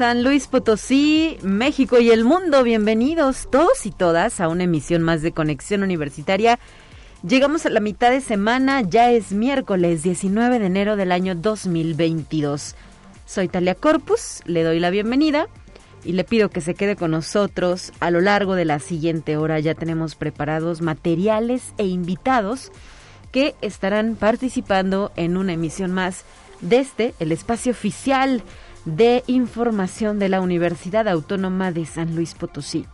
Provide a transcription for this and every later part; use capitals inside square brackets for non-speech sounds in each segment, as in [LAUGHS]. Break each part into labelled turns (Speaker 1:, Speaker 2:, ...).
Speaker 1: San Luis Potosí, México y el mundo. Bienvenidos todos y todas a una emisión más de Conexión Universitaria. Llegamos a la mitad de semana, ya es miércoles 19 de enero del año 2022. Soy Talia Corpus, le doy la bienvenida y le pido que se quede con nosotros a lo largo de la siguiente hora. Ya tenemos preparados materiales e invitados que estarán participando en una emisión más desde el espacio oficial de Información de la Universidad Autónoma de San Luis Potosí.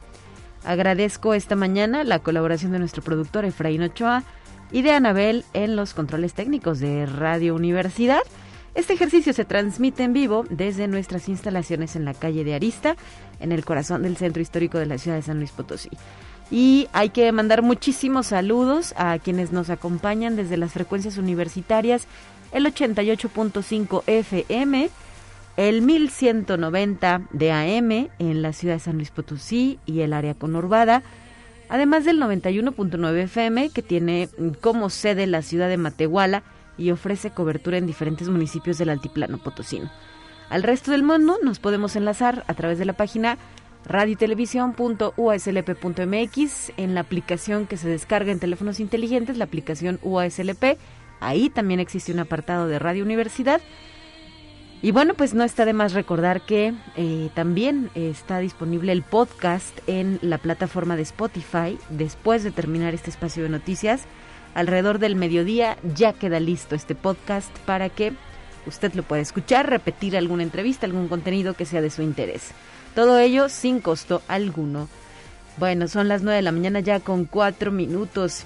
Speaker 1: Agradezco esta mañana la colaboración de nuestro productor Efraín Ochoa y de Anabel en los controles técnicos de Radio Universidad. Este ejercicio se transmite en vivo desde nuestras instalaciones en la calle de Arista, en el corazón del centro histórico de la ciudad de San Luis Potosí. Y hay que mandar muchísimos saludos a quienes nos acompañan desde las frecuencias universitarias, el 88.5 FM, el 1190 de AM en la ciudad de San Luis Potosí y el área conurbada, además del 91.9 FM que tiene como sede la ciudad de Matehuala y ofrece cobertura en diferentes municipios del altiplano potosino. Al resto del mundo nos podemos enlazar a través de la página radiotelevisión.uaslp.mx en la aplicación que se descarga en teléfonos inteligentes, la aplicación UASLP. Ahí también existe un apartado de Radio Universidad y bueno, pues no está de más recordar que eh, también está disponible el podcast en la plataforma de Spotify. Después de terminar este espacio de noticias, alrededor del mediodía ya queda listo este podcast para que usted lo pueda escuchar, repetir alguna entrevista, algún contenido que sea de su interés. Todo ello sin costo alguno. Bueno, son las 9 de la mañana ya con 4 minutos.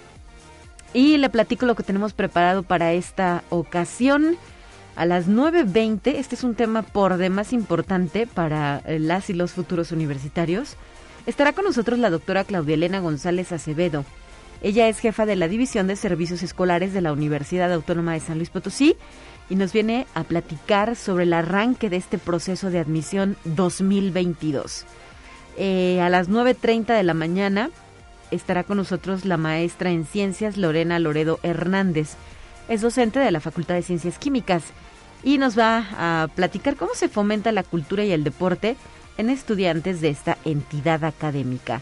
Speaker 1: Y le platico lo que tenemos preparado para esta ocasión a las 9.20. Este es un tema por demás importante para eh, las y los futuros universitarios. Estará con nosotros la doctora Claudia Elena González Acevedo. Ella es jefa de la División de Servicios Escolares de la Universidad Autónoma de San Luis Potosí y nos viene a platicar sobre el arranque de este proceso de admisión 2022. Eh, a las 9.30 de la mañana estará con nosotros la maestra en ciencias Lorena Loredo Hernández. Es docente de la Facultad de Ciencias Químicas y nos va a platicar cómo se fomenta la cultura y el deporte en estudiantes de esta entidad académica.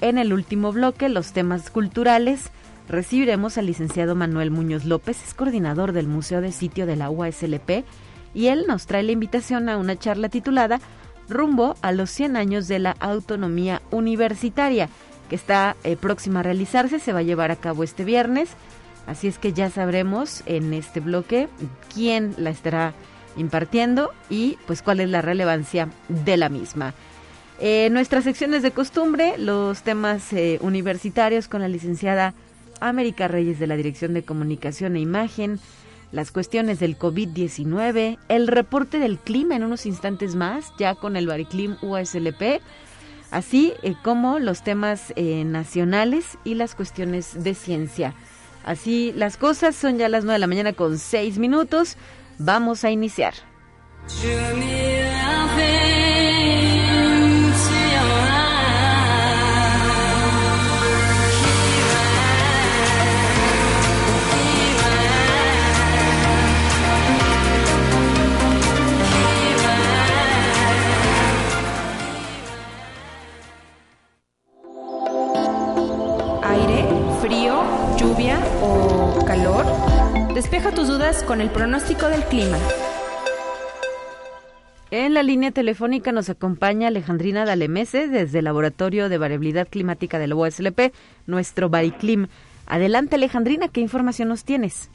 Speaker 1: En el último bloque, los temas culturales, recibiremos al licenciado Manuel Muñoz López, es coordinador del Museo de Sitio de la UASLP, y él nos trae la invitación a una charla titulada Rumbo a los 100 años de la autonomía universitaria, que está eh, próxima a realizarse, se va a llevar a cabo este viernes Así es que ya sabremos en este bloque quién la estará impartiendo y pues cuál es la relevancia de la misma. Eh, nuestras secciones de costumbre, los temas eh, universitarios con la licenciada América Reyes de la Dirección de Comunicación e Imagen, las cuestiones del COVID-19, el reporte del clima en unos instantes más, ya con el Bariclim USLP, así eh, como los temas nacionales y las cuestiones de ciencia. Así las cosas, son ya las 9 de la mañana con 6 minutos. Vamos a iniciar.
Speaker 2: Con el pronóstico del clima.
Speaker 1: En la línea telefónica nos acompaña Alejandrina Dalemese desde el Laboratorio de Variabilidad Climática del OSLP, nuestro Bariclim. Adelante Alejandrina, ¿qué información nos tienes?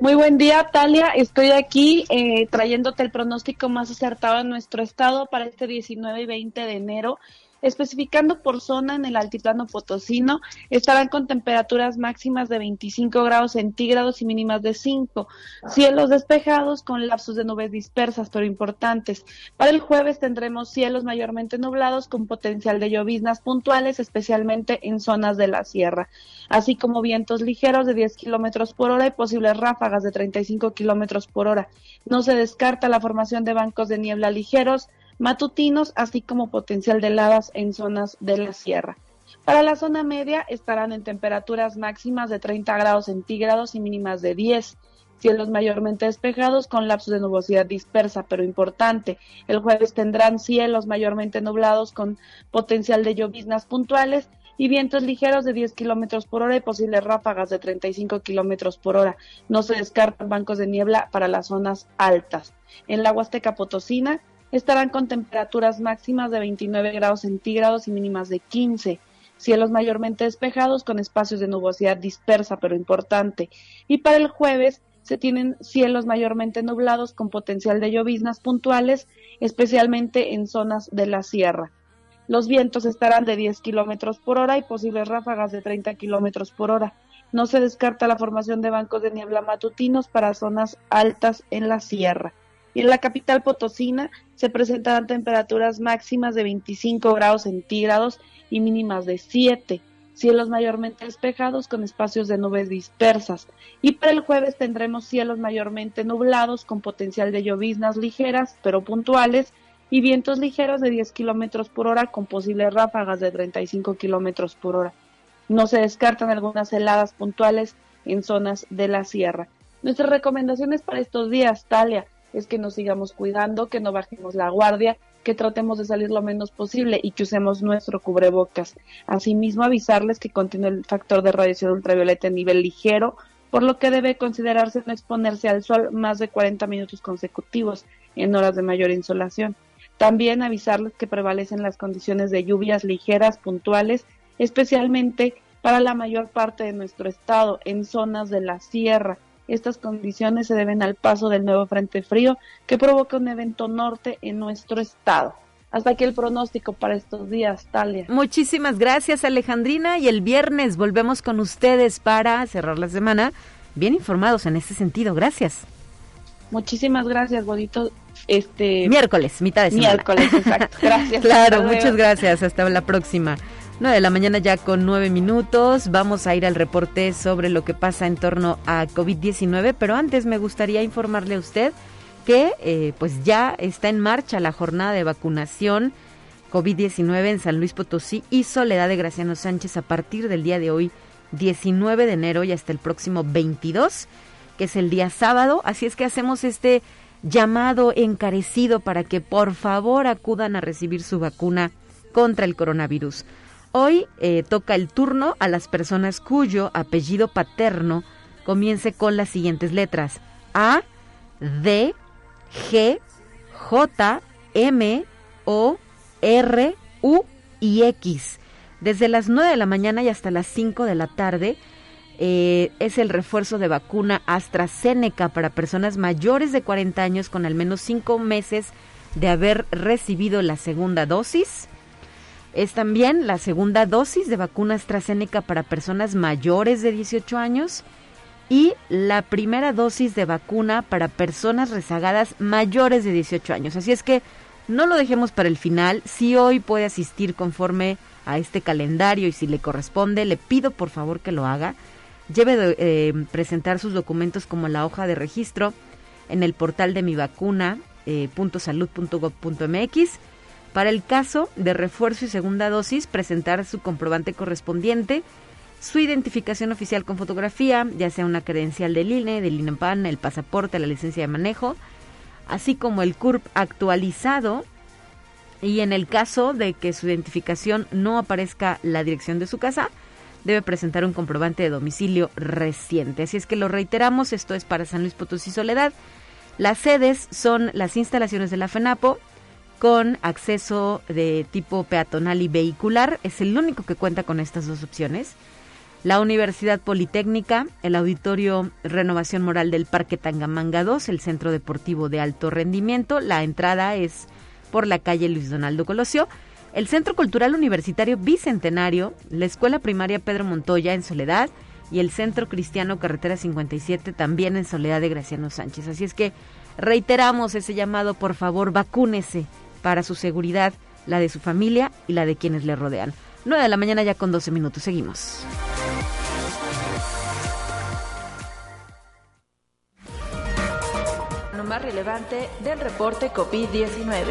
Speaker 3: Muy buen día, Talia. Estoy aquí eh, trayéndote el pronóstico más acertado en nuestro estado para este 19 y 20 de enero. Especificando por zona en el altiplano potosino, estarán con temperaturas máximas de 25 grados centígrados y mínimas de 5. Cielos despejados con lapsos de nubes dispersas pero importantes. Para el jueves tendremos cielos mayormente nublados con potencial de lloviznas puntuales, especialmente en zonas de la sierra, así como vientos ligeros de 10 kilómetros por hora y posibles ráfagas de 35 kilómetros por hora. No se descarta la formación de bancos de niebla ligeros matutinos, así como potencial de heladas en zonas de la sierra. Para la zona media estarán en temperaturas máximas de 30 grados centígrados y mínimas de 10. Cielos mayormente despejados con lapsos de nubosidad dispersa pero importante. El jueves tendrán cielos mayormente nublados con potencial de lloviznas puntuales y vientos ligeros de 10 kilómetros por hora y posibles ráfagas de 35 kilómetros por hora. No se descartan bancos de niebla para las zonas altas. En la Huasteca Potosina estarán con temperaturas máximas de 29 grados centígrados y mínimas de 15. Cielos mayormente despejados con espacios de nubosidad dispersa pero importante. Y para el jueves se tienen cielos mayormente nublados con potencial de lloviznas puntuales, especialmente en zonas de la sierra. Los vientos estarán de 10 kilómetros por hora y posibles ráfagas de 30 kilómetros por hora. No se descarta la formación de bancos de niebla matutinos para zonas altas en la sierra. En la capital potosina se presentarán temperaturas máximas de 25 grados centígrados y mínimas de 7 cielos mayormente despejados con espacios de nubes dispersas. Y para el jueves tendremos cielos mayormente nublados con potencial de lloviznas ligeras pero puntuales y vientos ligeros de 10 kilómetros por hora con posibles ráfagas de 35 kilómetros por hora. No se descartan algunas heladas puntuales en zonas de la sierra. Nuestras recomendaciones para estos días, Talia, es que nos sigamos cuidando, que no bajemos la guardia, que tratemos de salir lo menos posible y que usemos nuestro cubrebocas. Asimismo, avisarles que contiene el factor de radiación ultravioleta en nivel ligero, por lo que debe considerarse no exponerse al sol más de 40 minutos consecutivos en horas de mayor insolación. También avisarles que prevalecen las condiciones de lluvias ligeras puntuales, especialmente para la mayor parte de nuestro estado en zonas de la sierra, estas condiciones se deben al paso del nuevo frente frío que provoca un evento norte en nuestro estado. Hasta aquí el pronóstico para estos días, Talia.
Speaker 1: Muchísimas gracias, Alejandrina. Y el viernes volvemos con ustedes para cerrar la semana bien informados en ese sentido. Gracias.
Speaker 3: Muchísimas gracias, bonito. Este
Speaker 1: miércoles, mitad de semana.
Speaker 3: Miércoles, exacto. [LAUGHS] Gracias.
Speaker 1: claro, muchas gracias. Hasta la próxima. 9 de la mañana ya con 9 minutos. Vamos a ir al reporte sobre lo que pasa en torno a COVID-19, pero antes me gustaría informarle a usted que eh, pues ya está en marcha la jornada de vacunación COVID-19 en San Luis Potosí y Soledad de Graciano Sánchez a partir del día de hoy, 19 de enero y hasta el próximo 22, que es el día sábado. Así es que hacemos este llamado encarecido para que por favor acudan a recibir su vacuna contra el coronavirus. Hoy eh, toca el turno a las personas cuyo apellido paterno comience con las siguientes letras A, D, G, J, M, O, R, U y X. Desde las 9 de la mañana y hasta las 5 de la tarde eh, es el refuerzo de vacuna AstraZeneca para personas mayores de 40 años con al menos 5 meses de haber recibido la segunda dosis es también la segunda dosis de vacuna AstraZeneca para personas mayores de 18 años y la primera dosis de vacuna para personas rezagadas mayores de 18 años. Así es que no lo dejemos para el final. Si hoy puede asistir conforme a este calendario y si le corresponde, le pido por favor que lo haga. Lleve de eh, presentar sus documentos como la hoja de registro en el portal de mi vacuna eh, para el caso de refuerzo y segunda dosis, presentar su comprobante correspondiente, su identificación oficial con fotografía, ya sea una credencial del INE, del INEPAN, el pasaporte, la licencia de manejo, así como el CURP actualizado. Y en el caso de que su identificación no aparezca la dirección de su casa, debe presentar un comprobante de domicilio reciente. Así es que lo reiteramos, esto es para San Luis Potosí Soledad. Las sedes son las instalaciones de la FENAPO, con acceso de tipo peatonal y vehicular. Es el único que cuenta con estas dos opciones. La Universidad Politécnica, el Auditorio Renovación Moral del Parque Tangamanga 2, el Centro Deportivo de Alto Rendimiento. La entrada es por la calle Luis Donaldo Colosio. el Centro Cultural Universitario Bicentenario, la Escuela Primaria Pedro Montoya en Soledad y el Centro Cristiano Carretera 57 también en Soledad de Graciano Sánchez. Así es que reiteramos ese llamado, por favor, vacúnese para su seguridad, la de su familia y la de quienes le rodean. 9 de la mañana ya con 12 minutos. Seguimos.
Speaker 2: Lo más relevante del reporte COVID-19.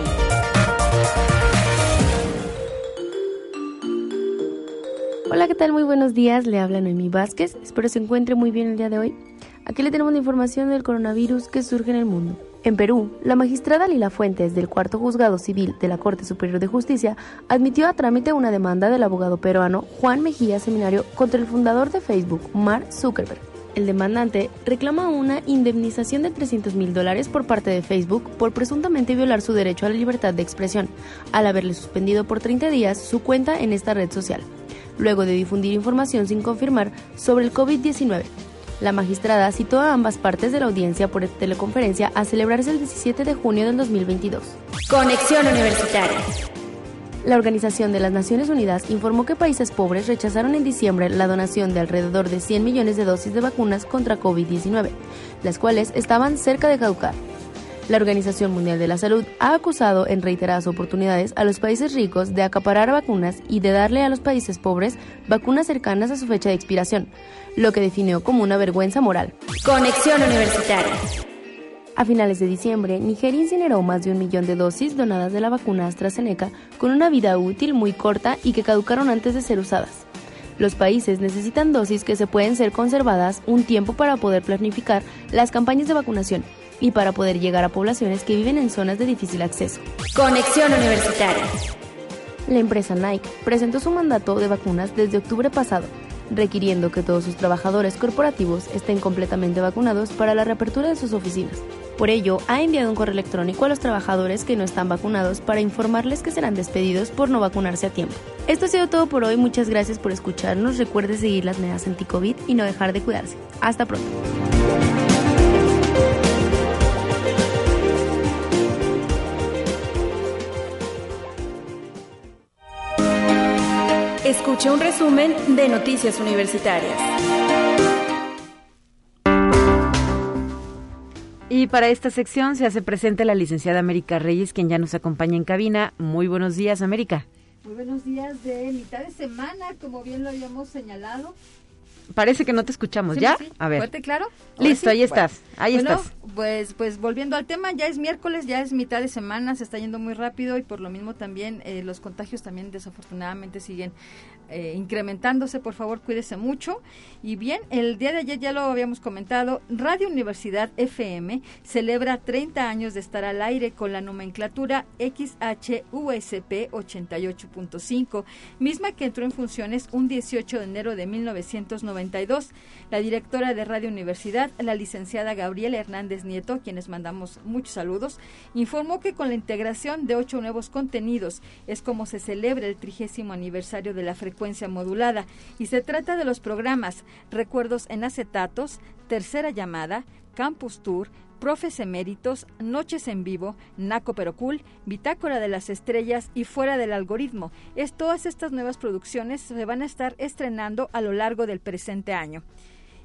Speaker 4: Hola, ¿qué tal? Muy buenos días. Le habla Noemí Vázquez. Espero se encuentre muy bien el día de hoy. Aquí le tenemos la información del coronavirus que surge en el mundo. En Perú, la magistrada Lila Fuentes del Cuarto Juzgado Civil de la Corte Superior de Justicia admitió a trámite una demanda del abogado peruano Juan Mejía Seminario contra el fundador de Facebook, Mark Zuckerberg. El demandante reclama una indemnización de 300 mil dólares por parte de Facebook por presuntamente violar su derecho a la libertad de expresión, al haberle suspendido por 30 días su cuenta en esta red social, luego de difundir información sin confirmar sobre el COVID-19. La magistrada citó a ambas partes de la audiencia por teleconferencia a celebrarse el 17 de junio del 2022.
Speaker 2: Conexión Universitaria.
Speaker 4: La Organización de las Naciones Unidas informó que países pobres rechazaron en diciembre la donación de alrededor de 100 millones de dosis de vacunas contra COVID-19, las cuales estaban cerca de caducar. La Organización Mundial de la Salud ha acusado en reiteradas oportunidades a los países ricos de acaparar vacunas y de darle a los países pobres vacunas cercanas a su fecha de expiración, lo que definió como una vergüenza moral.
Speaker 2: Conexión Universitaria.
Speaker 4: A finales de diciembre, Nigeria incineró más de un millón de dosis donadas de la vacuna AstraZeneca con una vida útil muy corta y que caducaron antes de ser usadas. Los países necesitan dosis que se pueden ser conservadas un tiempo para poder planificar las campañas de vacunación y para poder llegar a poblaciones que viven en zonas de difícil acceso.
Speaker 2: Conexión Universitaria.
Speaker 4: La empresa Nike presentó su mandato de vacunas desde octubre pasado, requiriendo que todos sus trabajadores corporativos estén completamente vacunados para la reapertura de sus oficinas. Por ello, ha enviado un correo electrónico a los trabajadores que no están vacunados para informarles que serán despedidos por no vacunarse a tiempo. Esto ha sido todo por hoy, muchas gracias por escucharnos, recuerde seguir las medidas anti-COVID y no dejar de cuidarse. Hasta pronto.
Speaker 2: Escucha un resumen de Noticias Universitarias.
Speaker 1: Y para esta sección se hace presente la licenciada América Reyes, quien ya nos acompaña en cabina. Muy buenos días, América.
Speaker 5: Muy buenos días de mitad de semana, como bien lo habíamos señalado.
Speaker 1: Parece que no te escuchamos,
Speaker 5: Sí,
Speaker 1: ¿ya?
Speaker 5: sí.
Speaker 1: A ver.
Speaker 5: ¿Fuerte, claro?
Speaker 1: Listo, ahí estás,
Speaker 5: Bueno,
Speaker 1: ahí
Speaker 5: bueno,
Speaker 1: estás.
Speaker 5: Pues, pues volviendo al tema, ya es miércoles, ya es mitad de semana, se está yendo muy rápido y por lo mismo también eh, los contagios también desafortunadamente siguen eh, incrementándose. Por favor, cuídese mucho. Y bien, el día de ayer ya lo habíamos comentado, Radio Universidad FM celebra 30 años de estar al aire con la nomenclatura XHUSP 88.5, misma que entró en funciones un 18 de enero de 1992. La directora de Radio Universidad, la licenciada Gabriela Hernández Nieto, quienes mandamos muchos saludos, informó que con la integración de ocho nuevos contenidos es como se celebra el trigésimo aniversario de la frecuencia modulada y se trata de los programas Recuerdos en acetatos, Tercera llamada, Campus Tour, Profes Eméritos, Noches en Vivo, Naco Pero Cool, Bitácora de las Estrellas y Fuera del Algoritmo. Es, todas estas nuevas producciones se van a estar estrenando a lo largo del presente año.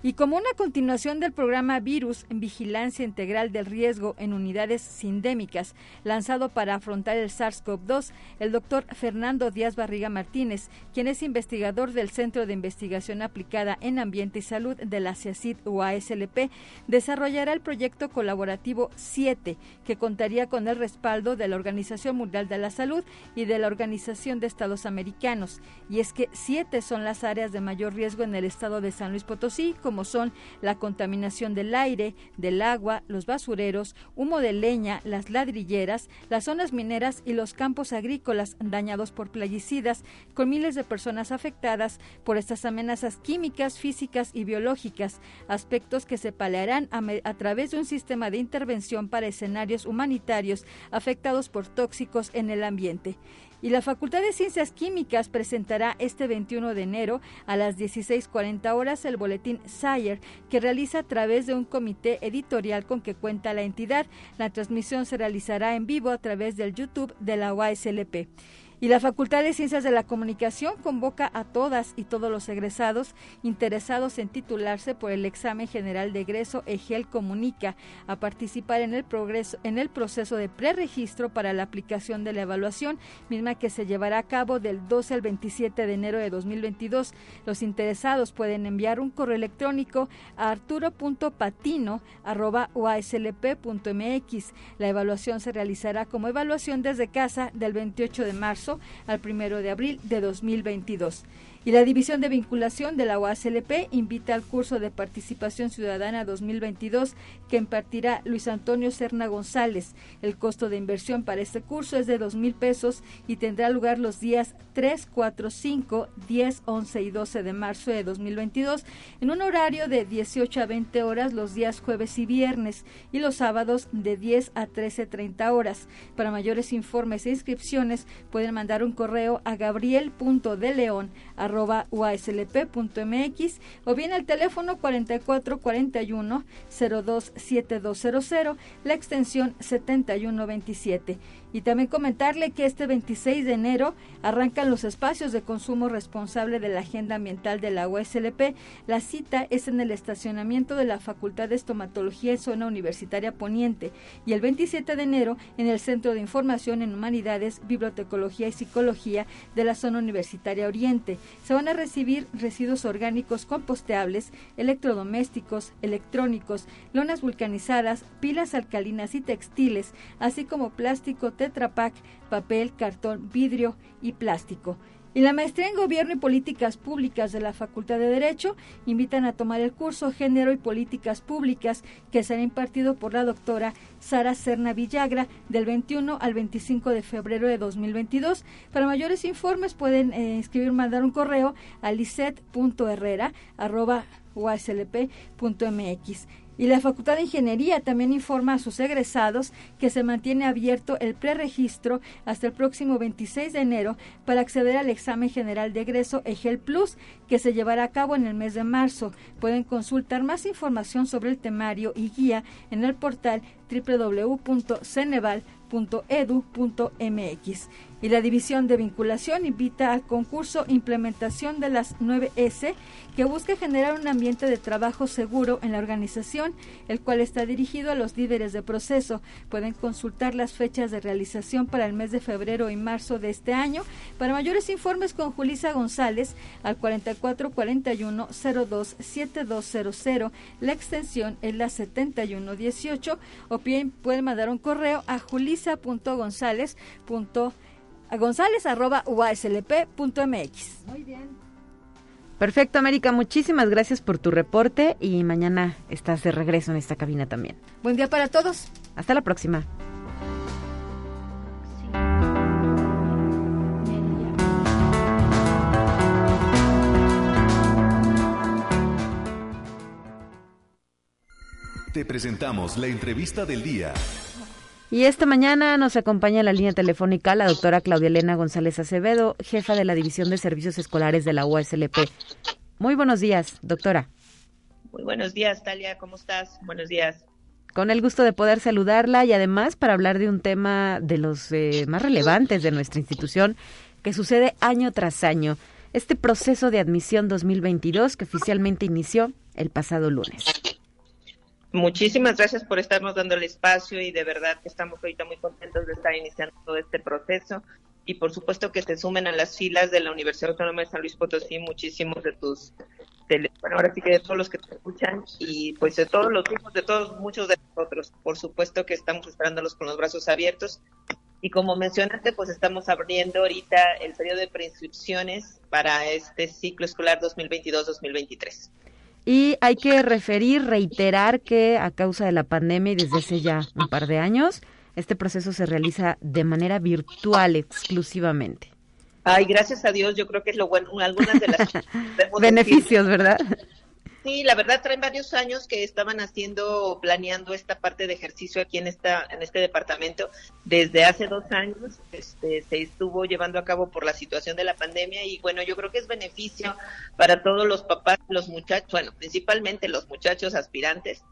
Speaker 5: Y como una continuación del programa Virus en Vigilancia Integral del Riesgo en Unidades Sindémicas, lanzado para afrontar el SARS-CoV-2, el doctor Fernando Díaz Barriga Martínez, quien es investigador del Centro de Investigación Aplicada en Ambiente y Salud de la CIACID UASLP, desarrollará el proyecto colaborativo 7, que contaría con el respaldo de la Organización Mundial de la Salud y de la Organización de Estados Americanos. Y es que siete son las áreas de mayor riesgo en el estado de San Luis Potosí, son la contaminación del aire, del agua, los basureros, humo de leña, las ladrilleras, las zonas mineras y los campos agrícolas dañados por plaguicidas, con miles de personas afectadas por estas amenazas químicas, físicas y biológicas, aspectos que se paliarán a, a través de un sistema de intervención para escenarios humanitarios afectados por tóxicos en el ambiente. Y la Facultad de Ciencias Químicas presentará este 21 de enero a las 16:40 horas el boletín Sire que realiza a través de un comité editorial con que cuenta la entidad. La transmisión se realizará en vivo a través del YouTube de la UASLP. Y la Facultad de Ciencias de la Comunicación convoca a todas y todos los egresados interesados en titularse por el examen general de egreso EGEL Comunica a participar en el, progreso, en el proceso de preregistro para la aplicación de la evaluación, misma que se llevará a cabo del 12 al 27 de enero de 2022. Los interesados pueden enviar un correo electrónico a arturo.patino.uaslp.mx. La evaluación se realizará como evaluación desde casa del 28 de marzo al primero de abril de 2022. Y la División de Vinculación de la UASLP invita al curso de Participación Ciudadana 2022 que impartirá Luis Antonio Serna González. El costo de inversión para este curso es de dos mil pesos y tendrá lugar los días 3, 4, 5, 10, 11 y 12 de marzo de 2022 en un horario de 18 a 20 horas los días jueves y viernes y los sábados de 10 a 13.30 horas. Para mayores informes e inscripciones pueden mandar un correo a gabriel.deleon arroba uaslp.mx o bien al teléfono 4441 027200, la extensión 7127. Y también comentarle que este 26 de enero arrancan los espacios de consumo responsable de la Agenda Ambiental de la USLP. La cita es en el estacionamiento de la Facultad de Estomatología en Zona Universitaria Poniente y el 27 de enero en el Centro de Información en Humanidades, Bibliotecología y Psicología de la Zona Universitaria Oriente. Se van a recibir residuos orgánicos composteables, electrodomésticos, electrónicos, lonas vulcanizadas, pilas alcalinas y textiles, así como plástico, Tetra papel, cartón, vidrio y plástico. Y la maestría en Gobierno y Políticas Públicas de la Facultad de Derecho invitan a tomar el curso Género y Políticas Públicas que será impartido por la doctora Sara Serna Villagra del 21 al 25 de febrero de 2022. Para mayores informes pueden eh, escribir, mandar un correo a liset.herrera.uslp.mx. Y la Facultad de Ingeniería también informa a sus egresados que se mantiene abierto el preregistro hasta el próximo 26 de enero para acceder al examen general de egreso EGEL Plus, que se llevará a cabo en el mes de marzo. Pueden consultar más información sobre el temario y guía en el portal www.ceneval.edu.mx y la División de Vinculación invita al concurso Implementación de las 9S que busca generar un ambiente de trabajo seguro en la organización, el cual está dirigido a los líderes de proceso. Pueden consultar las fechas de realización para el mes de febrero y marzo de este año. Para mayores informes con Julisa González al 4441-027200. La extensión es la 7118 o bien pueden mandar un correo a julisa.gonzález.com a gonzález.uaslp.mx.
Speaker 1: Muy bien. Perfecto, América. Muchísimas gracias por tu reporte y mañana estás de regreso en esta cabina también.
Speaker 5: Buen día para todos.
Speaker 1: Hasta la próxima.
Speaker 6: Te presentamos la entrevista del día.
Speaker 1: Y esta mañana nos acompaña en la línea telefónica la doctora Claudia Elena González Acevedo, jefa de la División de Servicios Escolares de la UASLP. Muy buenos días, doctora.
Speaker 7: Muy buenos días, Talia, ¿cómo estás? Buenos días.
Speaker 1: Con el gusto de poder saludarla y además para hablar de un tema de los eh, más relevantes de nuestra institución que sucede año tras año, este proceso de admisión 2022 que oficialmente inició el pasado lunes.
Speaker 7: Muchísimas gracias por estarnos dando el espacio y de verdad que estamos ahorita muy contentos de estar iniciando todo este proceso. Y por supuesto que se sumen a las filas de la Universidad Autónoma de San Luis Potosí muchísimos de tus bueno ahora sí que de todos los que te escuchan y pues de todos los hijos de todos muchos de nosotros. Por supuesto que estamos esperándolos con los brazos abiertos. Y como mencionaste pues estamos abriendo ahorita el periodo de preinscripciones para este ciclo escolar 2022-2023
Speaker 1: y hay que referir, reiterar que a causa de la pandemia y desde hace ya un par de años, este proceso se realiza de manera virtual exclusivamente.
Speaker 7: Ay, gracias a Dios, yo creo que es lo bueno, algunas de las [LAUGHS]
Speaker 1: beneficios, ¿verdad?
Speaker 7: Sí, la verdad traen varios años que estaban haciendo, planeando esta parte de ejercicio aquí en esta, en este departamento. Desde hace dos años este, se estuvo llevando a cabo por la situación de la pandemia y bueno, yo creo que es beneficio para todos los papás, los muchachos, bueno, principalmente los muchachos aspirantes,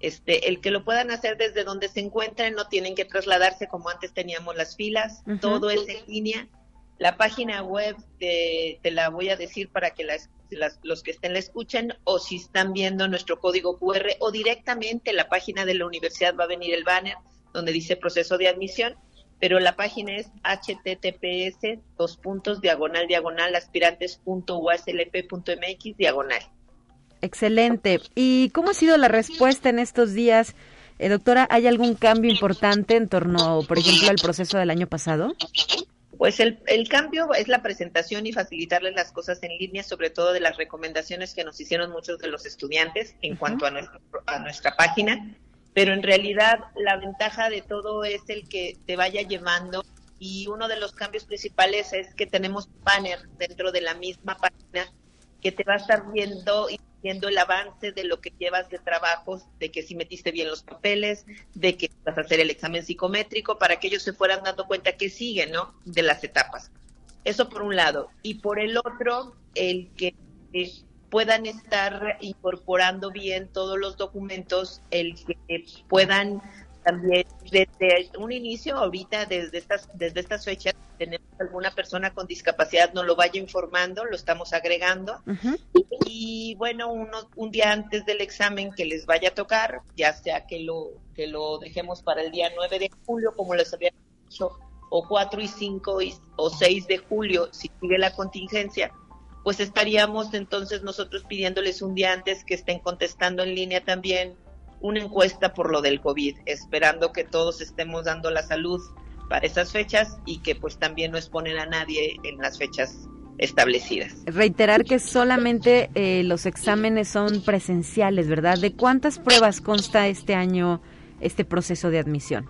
Speaker 7: este, el que lo puedan hacer desde donde se encuentren, no tienen que trasladarse como antes teníamos las filas, todo es en línea La página web te, te la voy a decir para que las, los que estén la escuchen o si están viendo nuestro código QR o directamente la página de la universidad va a venir el banner donde dice proceso de admisión, pero la página es https dos puntos diagonal diagonal aspirantes.uaslp.mx diagonal.
Speaker 1: Excelente. ¿Y cómo ha sido la respuesta en estos días? Eh, doctora, ¿hay algún cambio importante en torno, por ejemplo, al proceso del año pasado?
Speaker 7: Pues el, el, cambio es la presentación y facilitarles las cosas en línea, sobre todo de las recomendaciones que nos hicieron muchos de los estudiantes en cuanto a, nuestro, a nuestra página. Pero en realidad la ventaja de todo es el que te vaya llevando y uno de los cambios principales es que tenemos banner dentro de la misma página que te va a estar viendo y viendo el avance de lo que llevas de trabajos, de que si metiste bien los papeles, de que vas a hacer el examen psicométrico, para que ellos se fueran dando cuenta que siguen, ¿no? De las etapas. Eso por un lado. Y por el otro, el que eh, puedan estar incorporando bien todos los documentos, el que puedan también desde un inicio, ahorita desde estas, desde estas fechas, tenemos alguna persona con discapacidad, nos lo vaya informando, lo estamos agregando. Y bueno, uno, un día antes del examen que les vaya a tocar, ya sea que lo, que lo dejemos para el día 9 de julio, como les había dicho, o 4 y 5 o 6 de julio, si sigue la contingencia, pues estaríamos entonces nosotros pidiéndoles un día antes que estén contestando en línea también una encuesta por lo del COVID, esperando que todos estemos dando la salud para esas fechas y que pues también no exponen a nadie en las fechas establecidas.
Speaker 1: Reiterar que solamente eh, los exámenes son presenciales, ¿verdad? ¿De cuántas pruebas consta este año este proceso de admisión?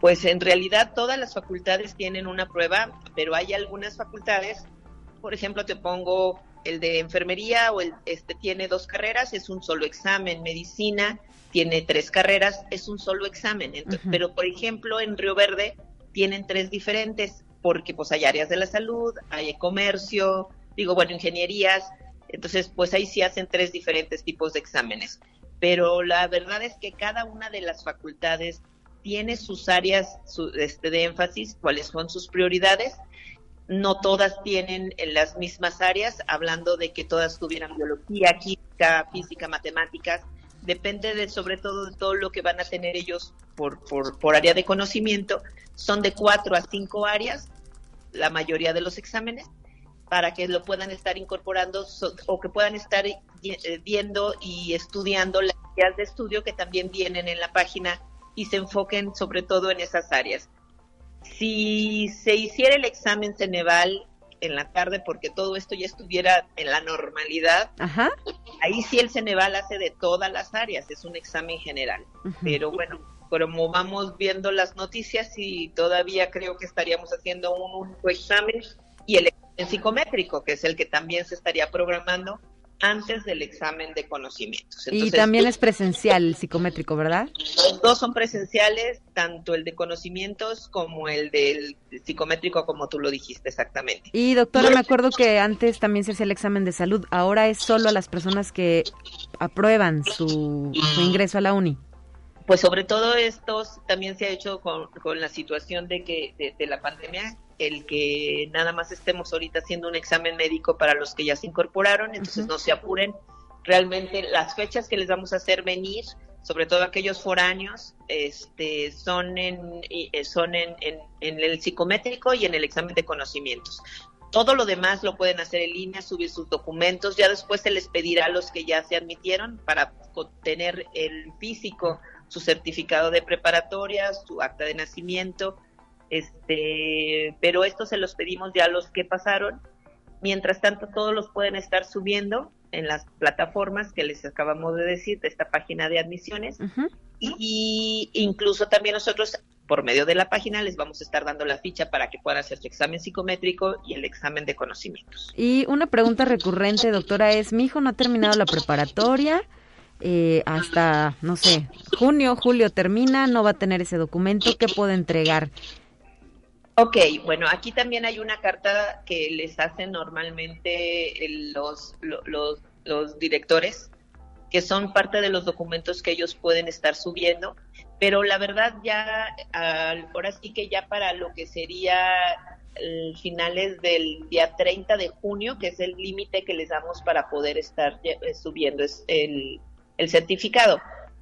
Speaker 7: Pues en realidad todas las facultades tienen una prueba, pero hay algunas facultades, por ejemplo, te pongo el de enfermería o el este tiene dos carreras, es un solo examen, medicina tiene tres carreras, es un solo examen. Pero, por ejemplo, en Río Verde tienen tres diferentes, porque pues hay áreas de la salud, hay comercio, digo, bueno, ingenierías, entonces pues ahí sí hacen tres diferentes tipos de exámenes. Pero la verdad es que cada una de las facultades tiene sus áreas este, de énfasis, cuáles son sus prioridades. No todas tienen en las mismas áreas, hablando de que todas tuvieran biología, química, física, matemáticas, depende de sobre todo de todo lo que van a tener ellos por, por, área de conocimiento, son de cuatro a cinco áreas, la mayoría de los exámenes, para que lo puedan estar incorporando o que puedan estar eh, viendo y estudiando las áreas de estudio que también vienen en la página y se enfoquen sobre todo en esas áreas. Si se hiciera el examen Ceneval en la tarde porque todo esto ya estuviera en la normalidad, ahí sí el Ceneval hace de todas las áreas, es un examen general. Pero bueno, como vamos viendo las noticias y todavía creo que estaríamos haciendo un único examen y el examen psicométrico, que es el que también se estaría programando antes del examen de conocimientos.
Speaker 1: y también es presencial el psicométrico, ¿verdad?
Speaker 7: Los dos son presenciales, tanto el de conocimientos como el del psicométrico, como tú lo dijiste exactamente.
Speaker 1: Y doctora, me acuerdo que antes también se hacía el examen de salud, ahora es solo a las personas que aprueban su, ingreso a la uni.
Speaker 7: Pues sobre todo estos también se ha hecho con, la situación de que de la pandemia el que nada más estemos ahorita haciendo un examen médico para los que ya se incorporaron, entonces no se apuren. Realmente las fechas que les vamos a hacer venir, sobre todo aquellos foráneos, este, son en, eh, son en, el psicométrico y en el examen de conocimientos. Todo lo demás lo pueden hacer en línea, subir sus documentos, ya después se les pedirá a los que ya se admitieron para tener el físico, su certificado de preparatoria, su acta de nacimiento, este, pero esto se los pedimos ya a los que pasaron. Mientras tanto, todos los pueden estar subiendo en las plataformas que les acabamos de decir de esta página de admisiones y incluso también nosotros por medio de la página les vamos a estar dando la ficha para que puedan hacer su examen psicométrico y el examen de conocimientos.
Speaker 1: Y una pregunta recurrente, doctora, es, mi hijo no ha terminado la preparatoria, eh, hasta, no sé, junio, julio termina, no va a tener ese documento, ¿qué puede entregar?
Speaker 7: Ok, bueno, aquí también hay una carta que les hacen normalmente los, los, los directores, que son parte de los documentos que ellos pueden estar subiendo, pero la verdad ya, ahora sí que ya para lo que sería eh, finales del día 30 de junio, que es el límite que les damos para poder estar eh, subiendo el, el certificado.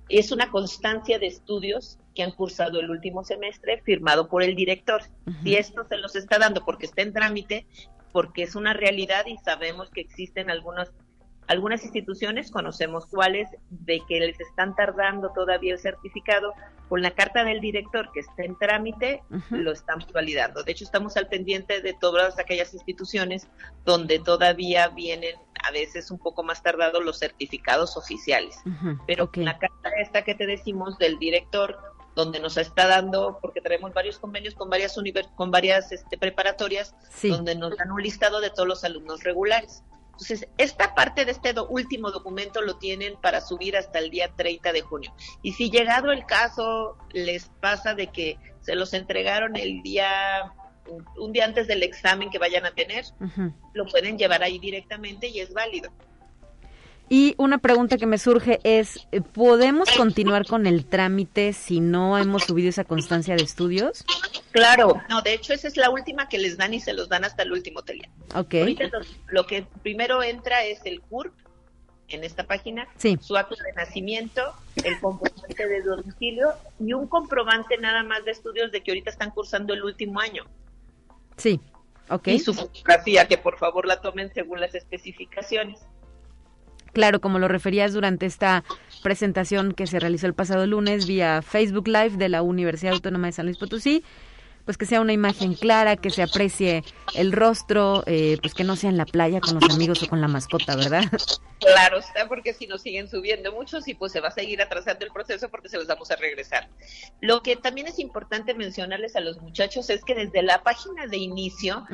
Speaker 7: Es una constancia de estudios que han cursado el último semestre firmado por el director. Si esto se los está dando porque está en trámite, porque es una realidad y sabemos que existen algunas algunas instituciones, conocemos cuáles, de que les están tardando todavía el certificado, con la carta del director que está en trámite, lo estamos validando. De hecho, estamos al pendiente de todas aquellas instituciones donde todavía vienen a veces un poco más tardados los certificados oficiales. Pero con la carta esta que te decimos del director, donde nos está dando, porque tenemos varios convenios con varias con varias este, preparatorias, donde nos dan un listado de todos los alumnos regulares. Entonces, esta parte de este último documento lo tienen para subir hasta el día 30 de junio. Y si llegado el caso les pasa de que se los entregaron el día un día antes del examen que vayan a tener, lo pueden llevar ahí directamente y es válido.
Speaker 1: Y una pregunta que me surge es, ¿podemos continuar con el trámite si no hemos subido esa constancia de estudios?
Speaker 7: Claro, no, de hecho esa es la última que les dan y se los dan hasta el último telia.
Speaker 1: Ok.
Speaker 7: lo, que primero entra es el CURP en esta página, su acto de nacimiento, el comprobante de domicilio y un comprobante nada más de estudios de que ahorita están cursando el último año.
Speaker 1: Sí, ok.
Speaker 7: Y su fotografía, que por favor la tomen según las especificaciones.
Speaker 1: Claro, como lo referías durante esta presentación que se realizó el pasado lunes vía Facebook Live de la Universidad Autónoma de San Luis Potosí, pues que sea una imagen clara, que se aprecie el rostro, eh, pues que no sea en la playa con los amigos o con la mascota, ¿verdad?
Speaker 7: Claro está, porque si nos siguen subiendo muchos y pues se va a seguir atrasando el proceso porque se los vamos a regresar. Lo que también es importante mencionarles a los muchachos es que desde la página de inicio,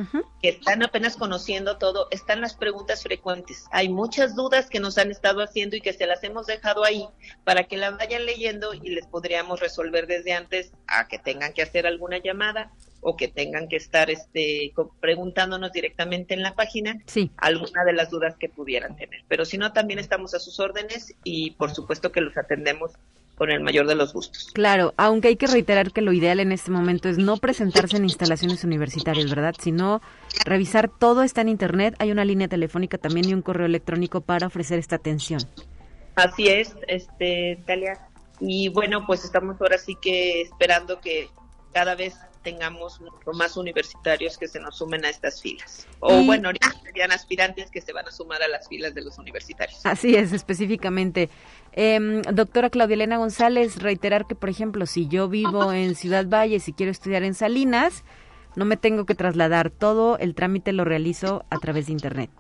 Speaker 7: que están apenas conociendo todo, están las preguntas frecuentes. Hay muchas dudas que nos han estado haciendo y que se las hemos dejado ahí para que las vayan leyendo y les podríamos resolver desde antes a que tengan que hacer alguna llamada o que tengan que estar este, preguntándonos directamente en la página alguna de las dudas que pudieran tener. Pero si no, también estamos a sus órdenes y por supuesto que los atendemos con el mayor de los gustos.
Speaker 1: Claro, aunque hay que reiterar que lo ideal en este momento es no presentarse en instalaciones universitarias, ¿verdad? Sino revisar todo está en Internet, hay una línea telefónica también y un correo electrónico para ofrecer esta atención.
Speaker 7: Así es, este, Talia. Y bueno, pues estamos ahora sí que esperando que cada vez tengamos más universitarios que se nos sumen a estas filas. O bueno, ahorita serían aspirantes que se van a sumar a las filas de los universitarios.
Speaker 1: Así es, específicamente. Em, doctora Claudia Elena González, reiterar que, por ejemplo, si yo vivo [LAUGHS] en Ciudad Valle y quiero estudiar en Salinas, no me tengo que trasladar, todo el trámite lo realizo a través de Internet.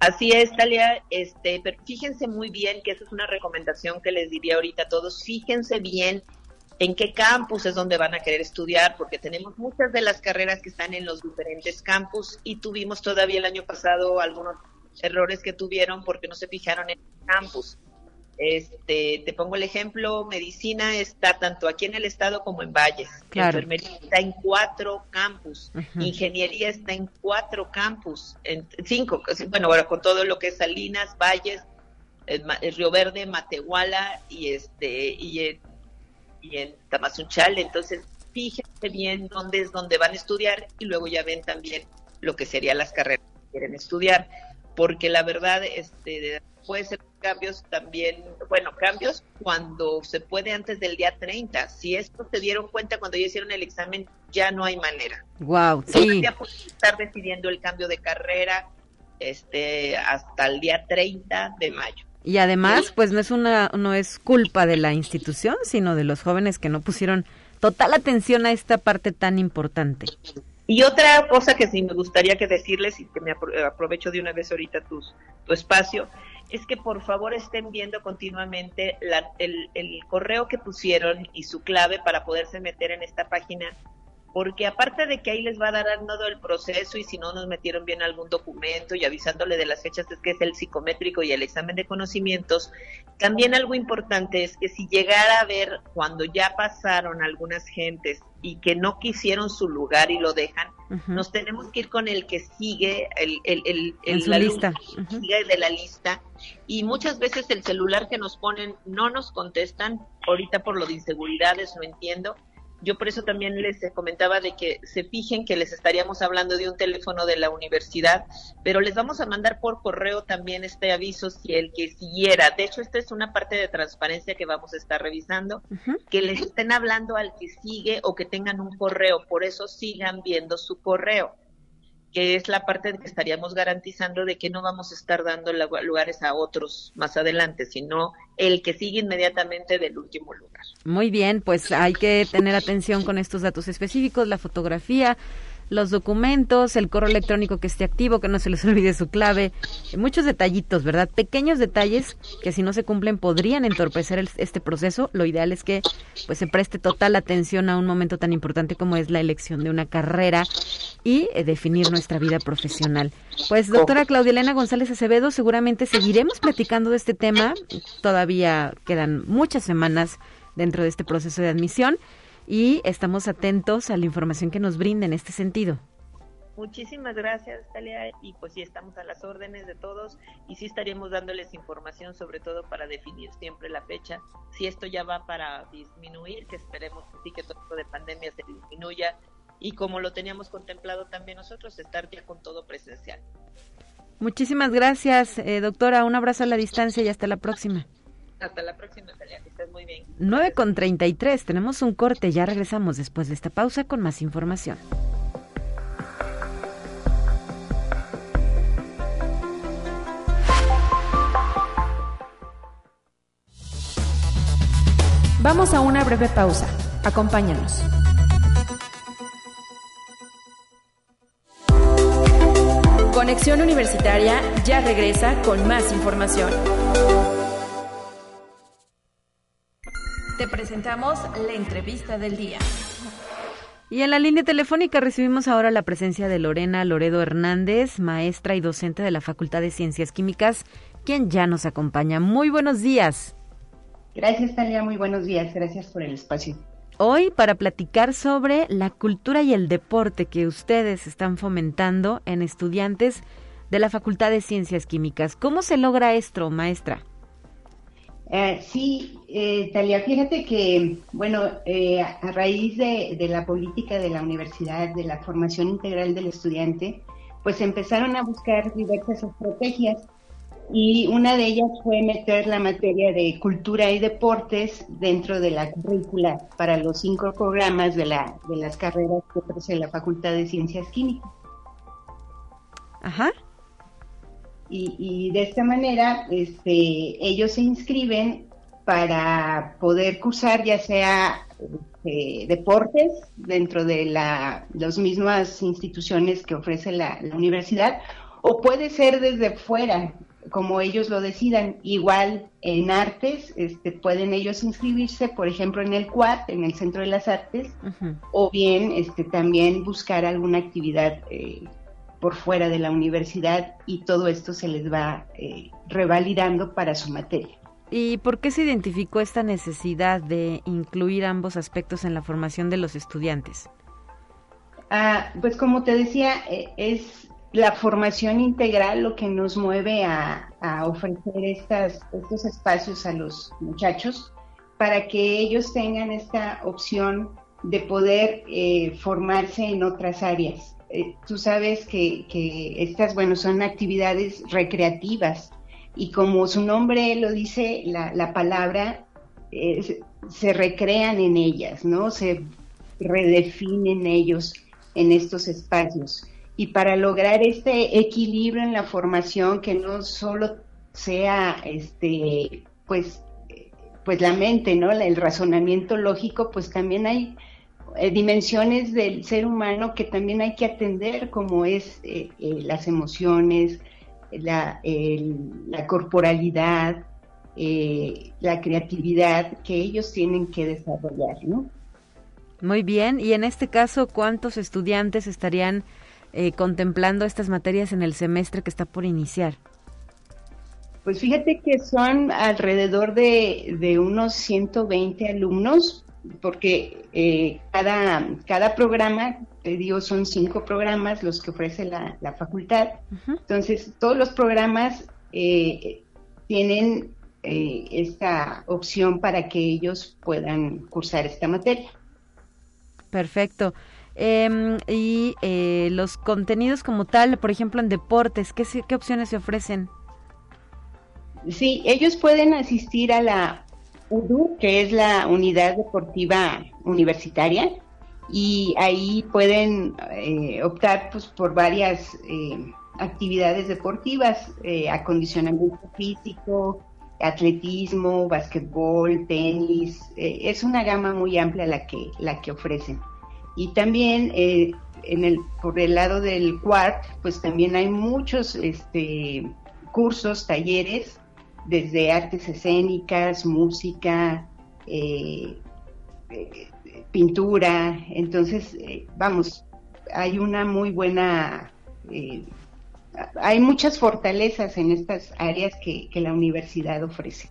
Speaker 7: Así es, Talia, este, pero fíjense muy bien que esa es una recomendación que les diría ahorita a todos, fíjense bien en qué campus es donde van a querer estudiar, porque tenemos muchas de las carreras que están en los diferentes campus y tuvimos todavía el año pasado algunos errores que tuvieron porque no se fijaron en el campus. Este, te pongo el ejemplo, medicina está tanto aquí en el estado como en Valles. Enfermería está en cuatro campus. Ingeniería está en cuatro campus, en cinco, bueno, ahora con todo lo que es Salinas, Valles, Río Verde, Matehuala y este y y en Tamazunchal. Entonces, fíjense bien dónde es donde van a estudiar y luego ya ven también lo que serían las carreras que quieren estudiar. Porque la verdad, este, puede ser cambios también, bueno, cambios cuando se puede antes del día 30. Si esto se dieron cuenta cuando ya hicieron el examen, ya no hay manera.
Speaker 1: Wow, sí.
Speaker 7: Ya pueden estar decidiendo el cambio de carrera este hasta el día 30 de mayo.
Speaker 1: Y además, pues no es una no es culpa de la institución, sino de los jóvenes que no pusieron total atención a esta parte tan importante.
Speaker 7: Y otra cosa que sí me gustaría que decirles y que me aprovecho de una vez ahorita tu, tu espacio, es que por favor estén viendo continuamente el, el correo que pusieron y su clave para poderse meter en esta página porque aparte de que ahí les va a dar todo el proceso y si no nos metieron bien algún documento y avisándole de las fechas es que es el psicométrico y el examen de conocimientos, también algo importante es que si llegara a ver cuando ya pasaron algunas gentes y que no quisieron su lugar y lo dejan, nos tenemos que ir con el que sigue, el, el, el,
Speaker 1: la lista.
Speaker 7: sigue de la lista. Y muchas veces el celular que nos ponen no nos contestan, ahorita por lo de inseguridades, no entiendo, Yo por eso también les comentaba de que se fijen que les estaríamos hablando de un teléfono de la universidad, pero les vamos a mandar por correo también este aviso si el que siguiera. De hecho, esta es una parte de transparencia que vamos a estar revisando, que les estén hablando al que sigue o que tengan un correo, por eso sigan viendo su correo que es la parte que estaríamos garantizando de que no vamos a estar dando lugares a otros más adelante, sino el que sigue inmediatamente del último lugar.
Speaker 1: Muy bien, pues hay que tener atención con estos datos específicos, la fotografía, los documentos, el correo electrónico que esté activo, que no se les [LAUGHS] olvide su clave, muchos detallitos, ¿verdad? Pequeños detalles que si no se cumplen podrían entorpecer este proceso. Lo ideal es que pues se preste total atención a un momento tan importante como es la elección de una carrera y eh, definir nuestra vida profesional. Pues doctora Claudia Elena González Acevedo, seguramente seguiremos platicando de este tema. Todavía quedan muchas semanas dentro de este proceso de admisión y estamos atentos a la información que nos brinda en este sentido.
Speaker 7: Muchísimas gracias, Talia, y pues sí estamos a las órdenes de todos y sí estaríamos dándoles información sobre todo para definir siempre la fecha, si esto ya va para disminuir, que esperemos que sí que todo esto de pandemia se disminuya y como lo teníamos contemplado también nosotros, estar ya con todo presencial.
Speaker 1: Muchísimas gracias, eh, doctora, un abrazo a la distancia y hasta la próxima.
Speaker 7: Hasta la próxima, Talia, que estés muy bien.
Speaker 1: 9 con 33, tenemos un corte, ya regresamos después de esta pausa con más información.
Speaker 2: Vamos a una breve pausa. Acompáñanos. Conexión Universitaria ya regresa con más información. Te presentamos la entrevista del día.
Speaker 1: Y en la línea telefónica recibimos ahora la presencia de Lorena Loredo Hernández, maestra y docente de la Facultad de Ciencias Químicas, quien ya nos acompaña. Muy buenos días.
Speaker 8: Gracias, Talia. Muy buenos días. Gracias por el espacio.
Speaker 1: Hoy para platicar sobre la cultura y el deporte que ustedes están fomentando en estudiantes de la Facultad de Ciencias Químicas. ¿Cómo se logra esto, maestra?
Speaker 8: Eh, sí, eh, Talia, fíjate que, bueno, eh, a raíz de, la política de la universidad, de la formación integral del estudiante, pues empezaron a buscar diversas estrategias y una de ellas fue meter la materia de cultura y deportes dentro de la currícula para los cinco programas de, la, de las carreras que ofrece la Facultad de Ciencias Químicas.
Speaker 1: Ajá
Speaker 8: y, de esta manera este, ellos se inscriben para poder cursar ya sea este, deportes dentro de la, las mismas instituciones que ofrece la, universidad o puede ser desde fuera, como ellos lo decidan. Igual en artes, este, pueden ellos inscribirse, por ejemplo, en el CUAT, en el Centro de las Artes, o bien este, también buscar alguna actividad eh, por fuera de la universidad y todo esto se les va eh, revalidando para su materia.
Speaker 1: ¿Y por qué se identificó esta necesidad de incluir ambos aspectos en la formación de los estudiantes?
Speaker 8: Ah, pues como te decía, eh, es la formación integral lo que nos mueve a, ofrecer estas, estos espacios a los muchachos para que ellos tengan esta opción de poder eh, formarse en otras áreas. Eh, tú sabes que, estas, bueno, son actividades recreativas y como su nombre lo dice, la, palabra, eh, se recrean en ellas, ¿no? Se redefinen ellos en estos espacios. Y para lograr este equilibrio en la formación, que no solo sea, este, pues, pues la mente, ¿no? El razonamiento lógico, pues también hay eh, dimensiones del ser humano que también hay que atender, como es eh, eh, las emociones, la, la corporalidad, la creatividad que ellos tienen que desarrollar, ¿no?
Speaker 1: Muy bien, y en este caso, ¿cuántos estudiantes estarían contemplando estas materias en el semestre que está por iniciar?
Speaker 8: Pues fíjate que son alrededor de, de unos 120 alumnos, porque eh, cada, cada programa, te digo, son cinco programas los que ofrece la, facultad. Entonces, todos los programas eh, tienen eh, esta opción para que ellos puedan cursar esta materia.
Speaker 1: Perfecto. Em, y eh, los contenidos como tal, por ejemplo, en deportes, ¿qué, ¿qué opciones se ofrecen?
Speaker 8: Sí, ellos pueden asistir a la UDU, que es la Unidad Deportiva Universitaria, y ahí pueden eh, optar pues, por varias eh, actividades deportivas, eh, acondicionamiento físico, atletismo, basquetbol, tenis, es una gama muy amplia la que, la que ofrecen. Y también en el, por el lado del CUART, pues también hay muchos este, cursos, talleres desde artes escénicas, música, eh, eh, pintura. Entonces, eh, vamos, hay una muy buena, hay muchas fortalezas en estas áreas que, que la universidad ofrece.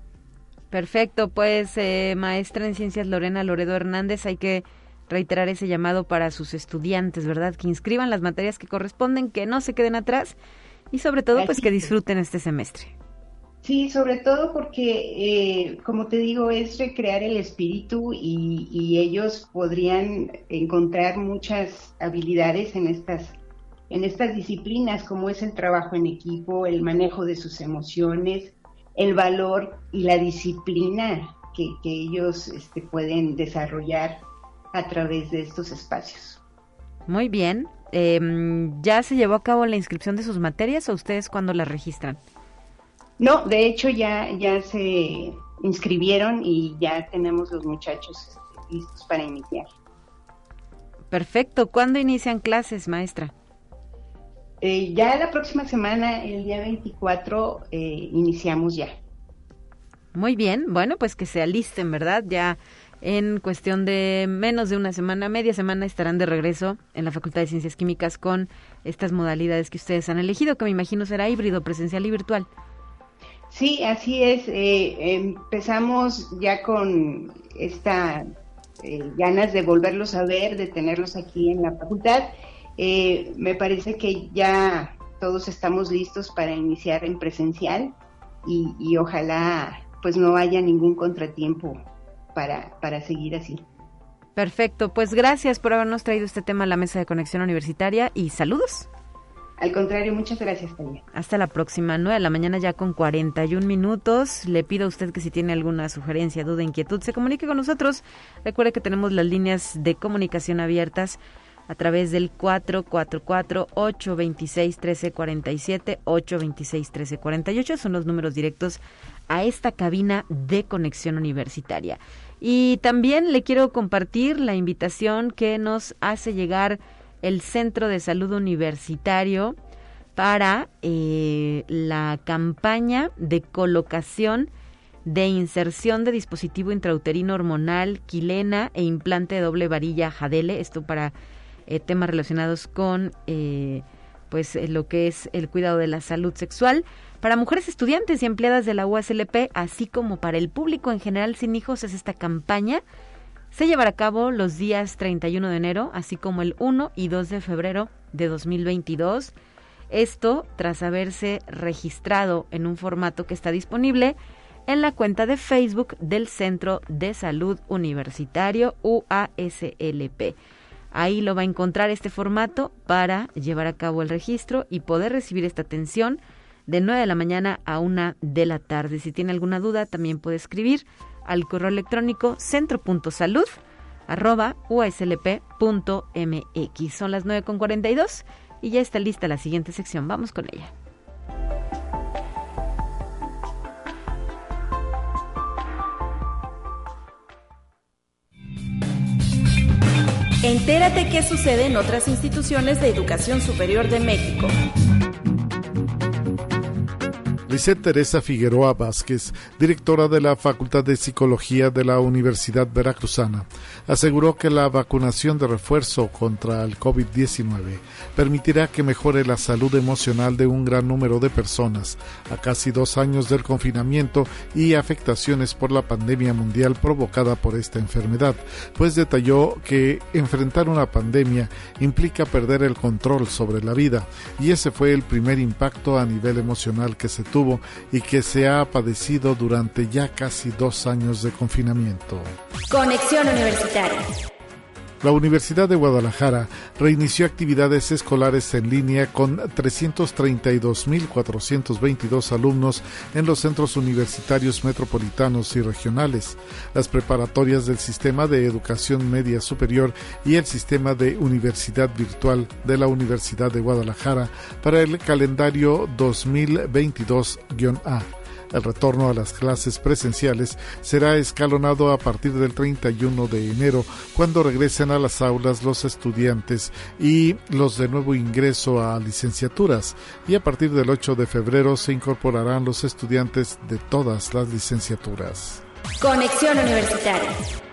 Speaker 1: Perfecto, pues maestra en ciencias Lorena Loredo Hernández, hay que reiterar ese llamado para sus estudiantes, ¿verdad? Que inscriban las materias que corresponden, que no se queden atrás y sobre todo pues que disfruten este semestre.
Speaker 8: Sí, sobre todo porque, eh, como te digo, es recrear el espíritu y, ellos podrían encontrar muchas habilidades en estas, en estas disciplinas, como es el trabajo en equipo, el manejo de sus emociones, el valor y la disciplina que, ellos este, pueden desarrollar a través de estos espacios.
Speaker 1: Muy bien. Em, ¿Ya se llevó a cabo la inscripción de sus materias o ustedes cuándo las registran?
Speaker 8: No, de hecho ya, ya se inscribieron y ya tenemos los muchachos este, listos para iniciar.
Speaker 1: Perfecto. ¿Cuándo inician clases, maestra?
Speaker 8: Eh, ya la próxima semana, el día 24, eh, iniciamos ya.
Speaker 1: Muy bien. Bueno, pues que se alisten, ¿verdad? Ya en cuestión de menos de una semana, media semana, estarán de regreso en la Facultad de Ciencias Químicas con estas modalidades que ustedes han elegido, que me imagino será híbrido, presencial y virtual.
Speaker 8: Sí, así es. Eh, empezamos ya con esta eh, ganas de volverlos a ver, de tenerlos aquí en la facultad. Eh, me parece que ya todos estamos listos para iniciar en presencial y, y ojalá pues no haya ningún contratiempo para, para seguir así.
Speaker 1: Perfecto, pues gracias por habernos traído este tema a la mesa de conexión universitaria y saludos.
Speaker 8: Al contrario, muchas gracias también.
Speaker 1: Hasta la próxima, 9 de la mañana ya con 41 minutos. Le pido a usted que si tiene alguna sugerencia, duda, inquietud, se comunique con nosotros. Recuerde que tenemos las líneas de comunicación abiertas a través del 444-826-1347, 826-1348. Son los números directos a esta cabina de conexión universitaria. Y también le quiero compartir la invitación que nos hace llegar el Centro de Salud Universitario para eh, la campaña de colocación de inserción de dispositivo intrauterino hormonal, quilena e implante de doble varilla Jadele, esto para eh, temas relacionados con eh, pues lo que es el cuidado de la salud sexual para mujeres estudiantes y empleadas de la USLP, así como para el público en general sin hijos. Es esta campaña se llevará a cabo los días 31 de enero, así como el 1 y 2 de febrero de 2022. Esto tras haberse registrado en un formato que está disponible en la cuenta de Facebook del Centro de Salud Universitario UASLP. Ahí lo va a encontrar este formato para llevar a cabo el registro y poder recibir esta atención de 9 de la mañana a 1 de la tarde. Si tiene alguna duda, también puede escribir al correo electrónico centro.salud arroba uslp.mx. Son las 9.42 y ya está lista la siguiente sección. Vamos con ella.
Speaker 2: Entérate qué sucede en otras instituciones de educación superior de México.
Speaker 9: Lisette Teresa Figueroa Vázquez, directora de la Facultad de Psicología de la Universidad Veracruzana, aseguró que la vacunación de refuerzo contra el COVID-19 permitirá que mejore la salud emocional de un gran número de personas a casi dos años del confinamiento y afectaciones por la pandemia mundial provocada por esta enfermedad, pues detalló que enfrentar una pandemia implica perder el control sobre la vida y ese fue el primer impacto a nivel emocional que se tuvo y que se ha padecido durante ya casi dos años de confinamiento.
Speaker 2: Conexión Universitaria.
Speaker 9: La Universidad de Guadalajara reinició actividades escolares en línea con 332.422 alumnos en los centros universitarios metropolitanos y regionales, las preparatorias del Sistema de Educación Media Superior y el Sistema de Universidad Virtual de la Universidad de Guadalajara para el calendario 2022-A. El retorno a las clases presenciales será escalonado a partir del 31 de enero, cuando regresen a las aulas los estudiantes y los de nuevo ingreso a licenciaturas, y a partir del 8 de febrero se incorporarán los estudiantes de todas las licenciaturas.
Speaker 2: Conexión Universitaria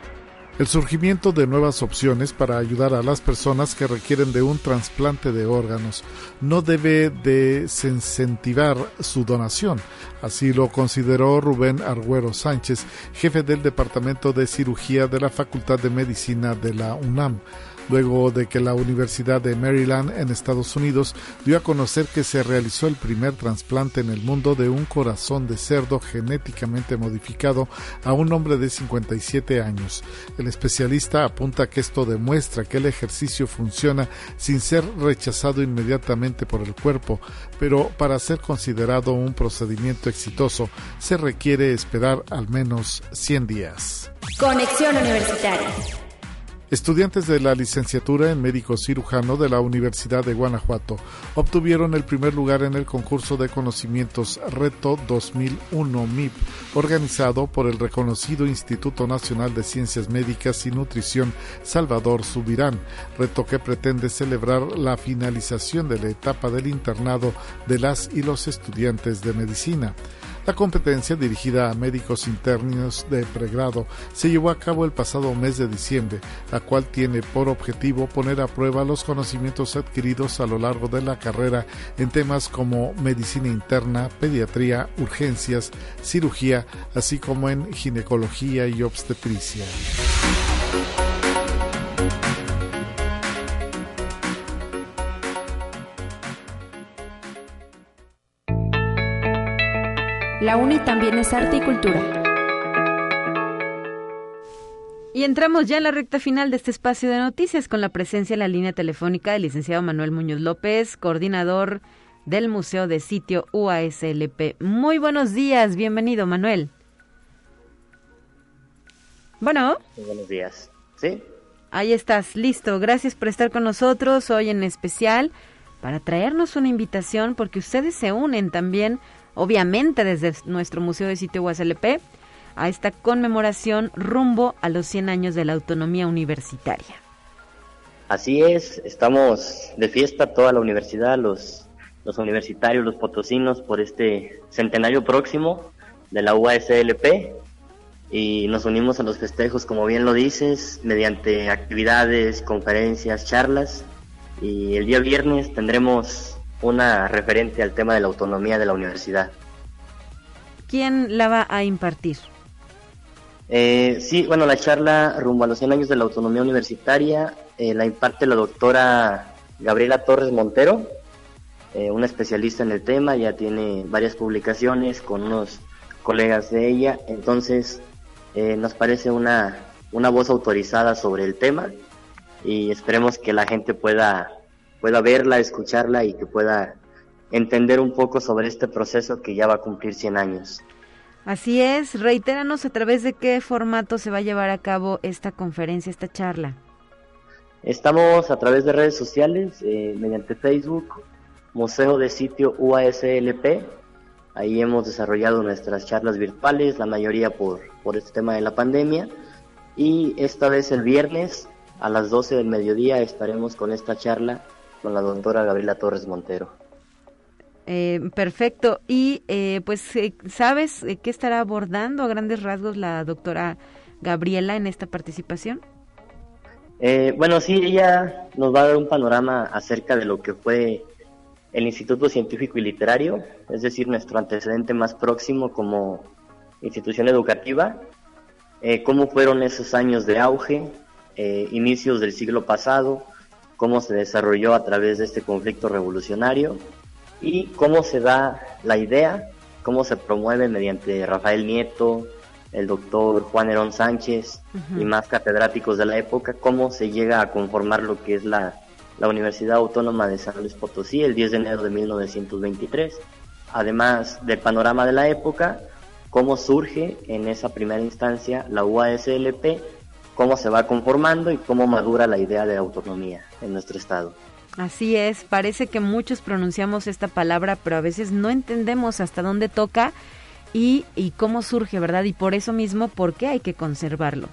Speaker 9: el surgimiento de nuevas opciones para ayudar a las personas que requieren de un trasplante de órganos no debe desincentivar su donación. Así lo consideró Rubén Argüero Sánchez, jefe del Departamento de Cirugía de la Facultad de Medicina de la UNAM luego de que la Universidad de Maryland en Estados Unidos dio a conocer que se realizó el primer trasplante en el mundo de un corazón de cerdo genéticamente modificado a un hombre de 57 años. El especialista apunta que esto demuestra que el ejercicio funciona sin ser rechazado inmediatamente por el cuerpo, pero para ser considerado un procedimiento exitoso se requiere esperar al menos 100 días.
Speaker 2: Conexión Universitaria.
Speaker 9: Estudiantes de la licenciatura en médico cirujano de la Universidad de Guanajuato obtuvieron el primer lugar en el concurso de conocimientos Reto 2001 MIP, organizado por el reconocido Instituto Nacional de Ciencias Médicas y Nutrición Salvador Subirán, reto que pretende celebrar la finalización de la etapa del internado de las y los estudiantes de medicina. La competencia dirigida a médicos internos de pregrado se llevó a cabo el pasado mes de diciembre, la cual tiene por objetivo poner a prueba los conocimientos adquiridos a lo largo de la carrera en temas como medicina interna, pediatría, urgencias, cirugía, así como en ginecología y obstetricia.
Speaker 2: La UNI también es arte y cultura.
Speaker 1: Y entramos ya en la recta final de este espacio de noticias con la presencia en la línea telefónica del licenciado Manuel Muñoz López, coordinador del Museo de Sitio UASLP. Muy buenos días, bienvenido Manuel. Bueno.
Speaker 10: Muy buenos días. ¿Sí?
Speaker 1: Ahí estás, listo. Gracias por estar con nosotros hoy en especial para traernos una invitación porque ustedes se unen también obviamente desde nuestro Museo de Sitio USLP, a esta conmemoración rumbo a los 100 años de la autonomía universitaria.
Speaker 10: Así es, estamos de fiesta toda la universidad, los, los universitarios, los potosinos, por este centenario próximo de la UASLP y nos unimos a los festejos, como bien lo dices, mediante actividades, conferencias, charlas y el día viernes tendremos una referente al tema de la autonomía de la universidad.
Speaker 1: ¿Quién la va a impartir?
Speaker 10: Eh, sí, bueno, la charla rumbo a los 100 años de la autonomía universitaria eh, la imparte la doctora Gabriela Torres Montero, eh, una especialista en el tema, ya tiene varias publicaciones con unos colegas de ella, entonces nos parece una, una voz autorizada sobre el tema y esperemos que la gente pueda pueda verla, escucharla y que pueda entender un poco sobre este proceso que ya va a cumplir 100 años.
Speaker 1: Así es, reitéranos a través de qué formato se va a llevar a cabo esta conferencia, esta charla.
Speaker 10: Estamos a través de redes sociales, eh, mediante Facebook, Museo de Sitio UASLP. Ahí hemos desarrollado nuestras charlas virtuales, la mayoría por, por este tema de la pandemia. Y esta vez el viernes a las 12 del mediodía estaremos con esta charla con la doctora Gabriela Torres Montero.
Speaker 1: Eh, perfecto. Y eh, pues, eh, ¿sabes qué estará abordando a grandes rasgos la doctora Gabriela en esta participación?
Speaker 10: bueno, sí, ella nos va a dar un panorama acerca de lo que fue el Instituto Científico y Literario, es decir, nuestro antecedente más próximo como institución educativa, cómo fueron esos años de auge, inicios del siglo pasado, cómo se desarrolló a través de este conflicto revolucionario y cómo se da la idea, cómo se promueve mediante Rafael Nieto, el doctor Juan Herón Sánchez y más catedráticos de la época, cómo se llega a conformar lo que es la, la Universidad Autónoma de San Luis Potosí el 10 de enero de 1923. Además del panorama de la época, cómo surge en esa primera instancia la UASLP, cómo se va conformando y cómo madura la idea de autonomía en nuestro estado.
Speaker 1: Así es, parece que muchos pronunciamos esta palabra, pero a veces no entendemos hasta dónde toca y, y cómo surge, ¿verdad? Y por eso mismo, ¿por qué hay que conservarlo?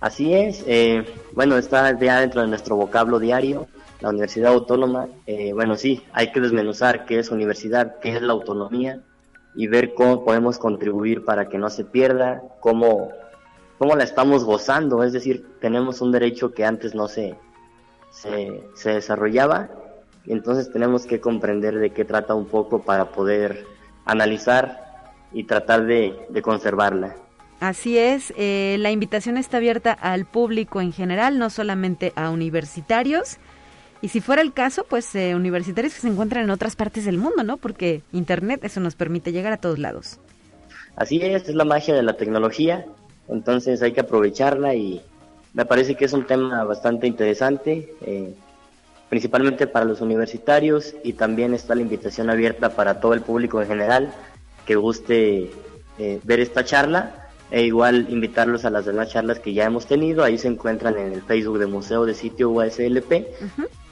Speaker 10: Así es, eh, bueno, está ya dentro de nuestro vocablo diario, la Universidad Autónoma, eh, bueno, sí, hay que desmenuzar qué es universidad, qué es la autonomía y ver cómo podemos contribuir para que no se pierda, cómo, cómo la estamos gozando, es decir, tenemos un derecho que antes no se, se, se desarrollaba, y entonces tenemos que comprender de qué trata un poco para poder analizar y tratar de, de conservarla.
Speaker 1: Así es, eh, la invitación está abierta al público en general, no solamente a universitarios. Y si fuera el caso, pues eh, universitarios que se encuentran en otras partes del mundo, ¿no? Porque Internet eso nos permite llegar a todos lados.
Speaker 10: Así es, es la magia de la tecnología, entonces hay que aprovecharla y me parece que es un tema bastante interesante, eh, principalmente para los universitarios y también está la invitación abierta para todo el público en general que guste eh, ver esta charla e igual invitarlos a las demás charlas que ya hemos tenido. Ahí se encuentran en el Facebook de Museo de Sitio USLP.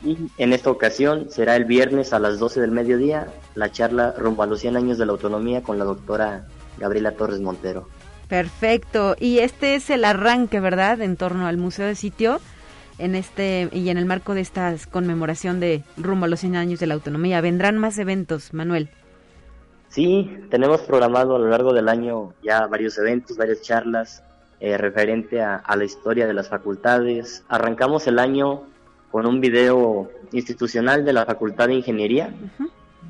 Speaker 10: Y en esta ocasión será el viernes a las 12 del mediodía la charla rumbo a los 100 años de la autonomía con la doctora Gabriela Torres Montero.
Speaker 1: Perfecto. Y este es el arranque, ¿verdad?, en torno al Museo de Sitio en este y en el marco de esta conmemoración de rumbo a los 100 años de la autonomía. Vendrán más eventos, Manuel.
Speaker 10: Sí, tenemos programado a lo largo del año ya varios eventos, varias charlas eh, referente a, la historia de las facultades. Arrancamos el año con un video institucional de la Facultad de Ingeniería,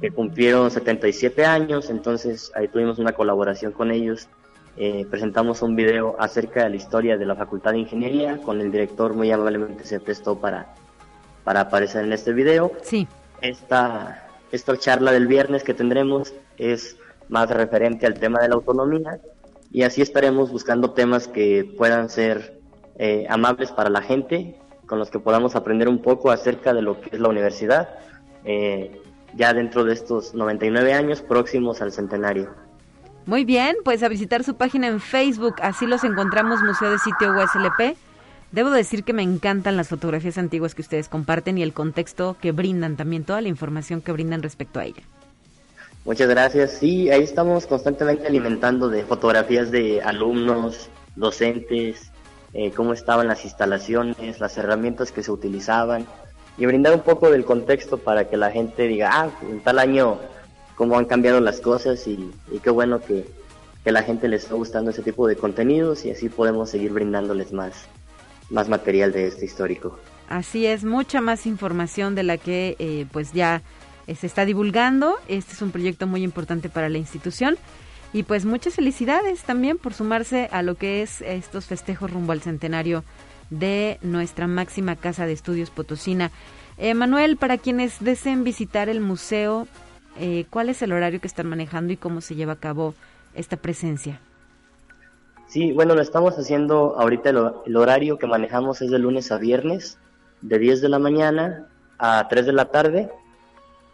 Speaker 10: que cumplieron 77 años, entonces ahí tuvimos una colaboración con ellos. Eh, presentamos un video acerca de la historia de la Facultad de Ingeniería, con el director muy amablemente se prestó para, para aparecer en este video.
Speaker 1: Sí.
Speaker 10: Esta, esta charla del viernes que tendremos es más referente al tema de la autonomía y así estaremos buscando temas que puedan ser eh, amables para la gente, con los que podamos aprender un poco acerca de lo que es la universidad, eh, ya dentro de estos 99 años próximos al centenario.
Speaker 1: Muy bien, pues a visitar su página en Facebook, así los encontramos Museo de Sitio USLP. Debo decir que me encantan las fotografías antiguas que ustedes comparten y el contexto que brindan también, toda la información que brindan respecto a ella.
Speaker 10: Muchas gracias. Sí, ahí estamos constantemente alimentando de fotografías de alumnos, docentes, eh, cómo estaban las instalaciones, las herramientas que se utilizaban y brindar un poco del contexto para que la gente diga, ah, en tal año cómo han cambiado las cosas y, qué bueno que, que la gente les está gustando ese tipo de contenidos y así podemos seguir brindándoles más más material de este histórico.
Speaker 1: Así es, mucha más información de la que eh, pues ya eh, se está divulgando. Este es un proyecto muy importante para la institución. Y pues muchas felicidades también por sumarse a lo que es estos festejos rumbo al centenario de nuestra máxima casa de estudios Potosina. Eh, Manuel, para quienes deseen visitar el museo, ¿cuál es el horario que están manejando y cómo se lleva a cabo esta presencia?
Speaker 10: Sí, bueno, lo estamos haciendo ahorita el, horario que manejamos es de lunes a viernes, de 10 de la mañana a 3 de la tarde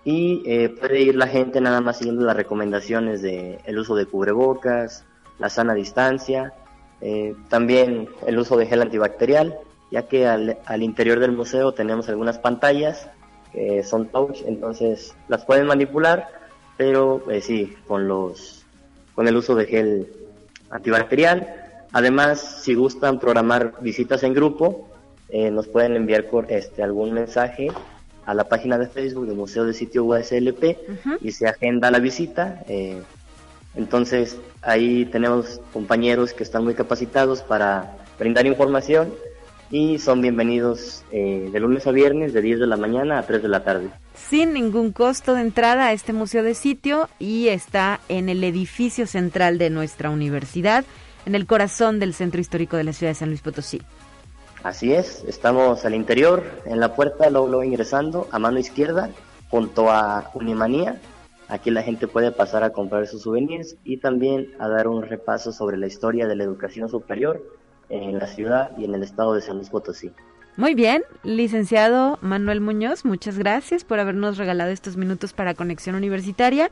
Speaker 10: y eh, puede ir la gente nada más siguiendo las recomendaciones de el uso de cubrebocas, la sana distancia, eh, también el uso de gel antibacterial, ya que al, interior del museo tenemos algunas pantallas que son touch, entonces las pueden manipular, pero eh, sí, con los con el uso de gel antibacterial. Además, si gustan programar visitas en grupo, eh, nos pueden enviar este, algún mensaje a la página de Facebook del Museo de Sitio USLP y se agenda la visita. Eh, entonces, ahí tenemos compañeros que están muy capacitados para brindar información y son bienvenidos eh, de lunes a viernes de 10 de la mañana a 3 de la tarde.
Speaker 1: Sin ningún costo de entrada a este museo de sitio y está en el edificio central de nuestra universidad, en el corazón del centro histórico de la ciudad de San Luis Potosí.
Speaker 10: Así es, estamos al interior, en la puerta, luego, ingresando, a mano izquierda, junto a Unimanía, Aquí la gente puede pasar a comprar sus souvenirs y también a dar un repaso sobre la historia de la educación superior en la ciudad y en el estado de San Luis Potosí.
Speaker 1: Muy bien, licenciado Manuel Muñoz, muchas gracias por habernos regalado estos minutos para Conexión Universitaria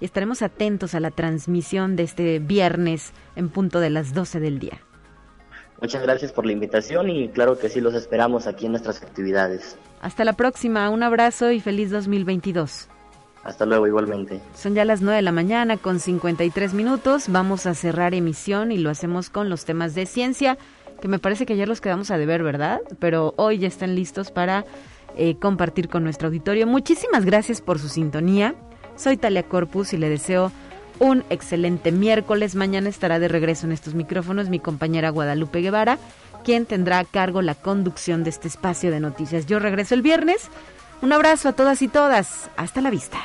Speaker 1: y estaremos atentos a la transmisión de este viernes en punto de las 12 del día.
Speaker 10: Muchas gracias por la invitación y claro que sí los esperamos aquí en nuestras actividades.
Speaker 1: Hasta la próxima, un abrazo y feliz 2022.
Speaker 10: Hasta luego igualmente.
Speaker 1: Son ya las 9 de la mañana con 53 minutos. Vamos a cerrar emisión y lo hacemos con los temas de ciencia, que me parece que ayer los quedamos a deber, ¿verdad? Pero hoy ya están listos para eh, compartir con nuestro auditorio. Muchísimas gracias por su sintonía. Soy Talia Corpus y le deseo un excelente miércoles. Mañana estará de regreso en estos micrófonos mi compañera Guadalupe Guevara, quien tendrá a cargo la conducción de este espacio de noticias. Yo regreso el viernes. Un abrazo a todas y todas. Hasta la vista.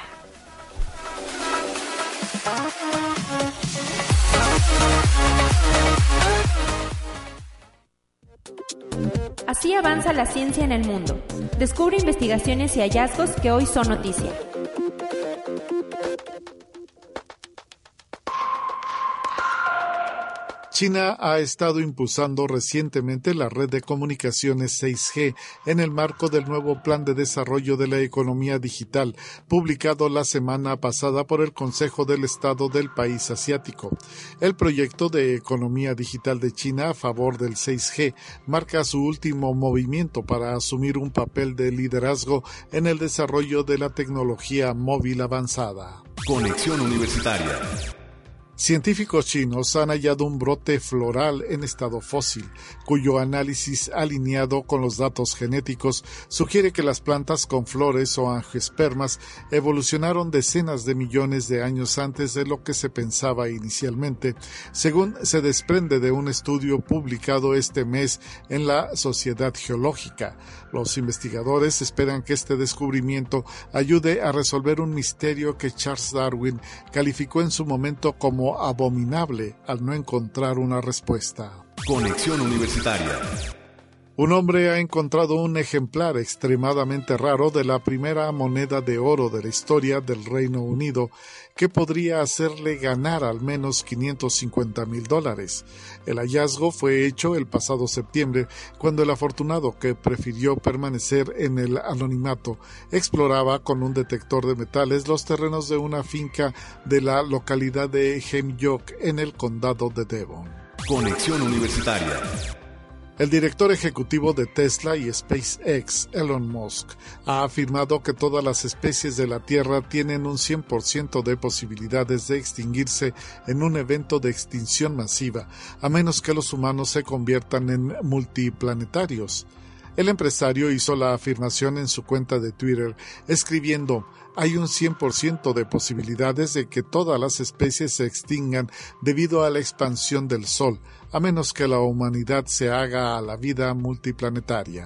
Speaker 2: Así avanza la ciencia en el mundo. Descubre investigaciones y hallazgos que hoy son noticia.
Speaker 9: China ha estado impulsando recientemente la red de comunicaciones 6G en el marco del nuevo Plan de Desarrollo de la Economía Digital, publicado la semana pasada por el Consejo del Estado del país asiático. El proyecto de economía digital de China a favor del 6G marca su último movimiento para asumir un papel de liderazgo en el desarrollo de la tecnología móvil avanzada.
Speaker 6: Conexión Universitaria.
Speaker 9: Científicos chinos han hallado un brote floral en estado fósil, cuyo análisis alineado con los datos genéticos sugiere que las plantas con flores o angiospermas evolucionaron decenas de millones de años antes de lo que se pensaba inicialmente, según se desprende de un estudio publicado este mes en la Sociedad Geológica. Los investigadores esperan que este descubrimiento ayude a resolver un misterio que Charles Darwin calificó en su momento como abominable al no encontrar una respuesta.
Speaker 6: Conexión Universitaria.
Speaker 9: Un hombre ha encontrado un ejemplar extremadamente raro de la primera moneda de oro de la historia del Reino Unido que podría hacerle ganar al menos 550 mil dólares. El hallazgo fue hecho el pasado septiembre cuando el afortunado que prefirió permanecer en el anonimato exploraba con un detector de metales los terrenos de una finca de la localidad de Hemyock en el condado de Devon.
Speaker 6: Conexión Universitaria.
Speaker 9: El director ejecutivo de Tesla y SpaceX, Elon Musk, ha afirmado que todas las especies de la Tierra tienen un 100% de posibilidades de extinguirse en un evento de extinción masiva, a menos que los humanos se conviertan en multiplanetarios. El empresario hizo la afirmación en su cuenta de Twitter, escribiendo hay un 100% de posibilidades de que todas las especies se extingan debido a la expansión del Sol, a menos que la humanidad se haga a la vida multiplanetaria.